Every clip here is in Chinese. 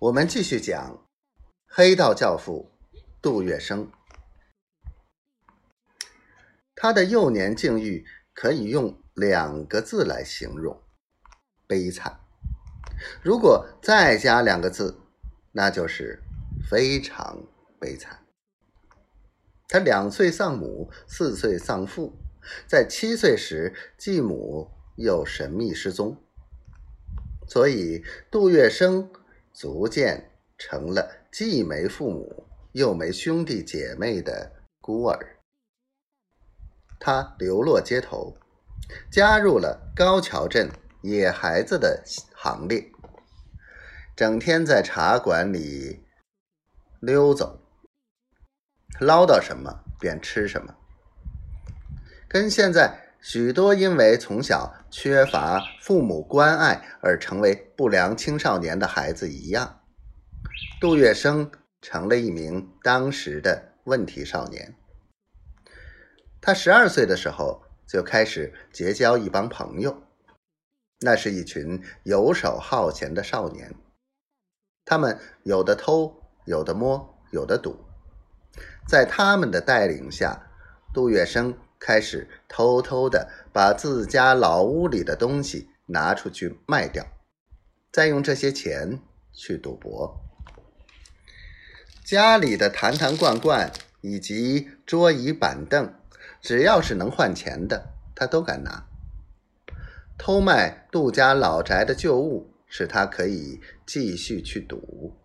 我们继续讲黑道教父杜月笙。他的幼年境遇可以用两个字来形容：悲惨。如果再加两个字，那就是非常悲惨。他两岁丧母，四岁丧父，在七岁时继母又神秘失踪，所以杜月笙。逐渐成了既没父母又没兄弟姐妹的孤儿。他流落街头，加入了高桥镇野孩子的行列，整天在茶馆里溜走，捞到什么便吃什么，跟现在。许多因为从小缺乏父母关爱而成为不良青少年的孩子一样，杜月笙成了一名当时的问题少年。他十二岁的时候就开始结交一帮朋友，那是一群游手好闲的少年，他们有的偷，有的摸，有的赌，在他们的带领下，杜月笙。开始偷偷的把自家老屋里的东西拿出去卖掉，再用这些钱去赌博。家里的坛坛罐罐以及桌椅板凳，只要是能换钱的，他都敢拿。偷卖杜家老宅的旧物，使他可以继续去赌。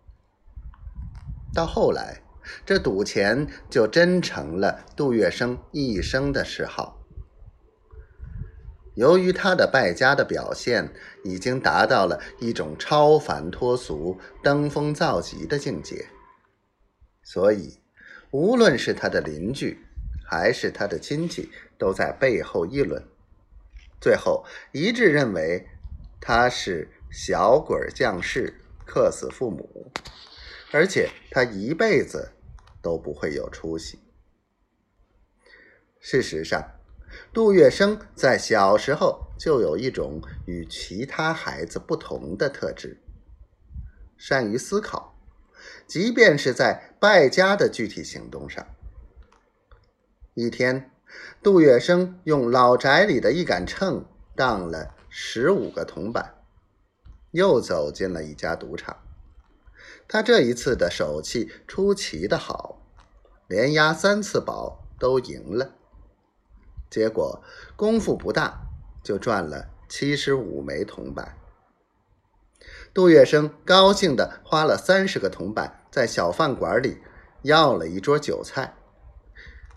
到后来。这赌钱就真成了杜月笙一生的嗜好。由于他的败家的表现已经达到了一种超凡脱俗、登峰造极的境界，所以无论是他的邻居还是他的亲戚，都在背后议论，最后一致认为他是小鬼降世，克死父母，而且他一辈子。都不会有出息。事实上，杜月笙在小时候就有一种与其他孩子不同的特质：善于思考，即便是在败家的具体行动上。一天，杜月笙用老宅里的一杆秤当了十五个铜板，又走进了一家赌场。他这一次的手气出奇的好，连押三次宝都赢了。结果功夫不大，就赚了七十五枚铜板。杜月笙高兴的花了三十个铜板，在小饭馆里要了一桌酒菜。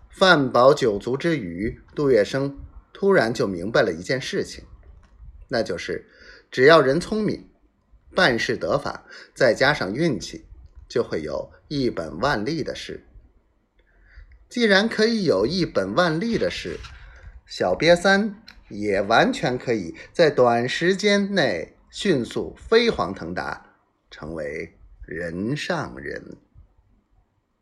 饭饱酒足之余，杜月笙突然就明白了一件事情，那就是只要人聪明。办事得法，再加上运气，就会有一本万利的事。既然可以有一本万利的事，小瘪三也完全可以在短时间内迅速飞黄腾达，成为人上人。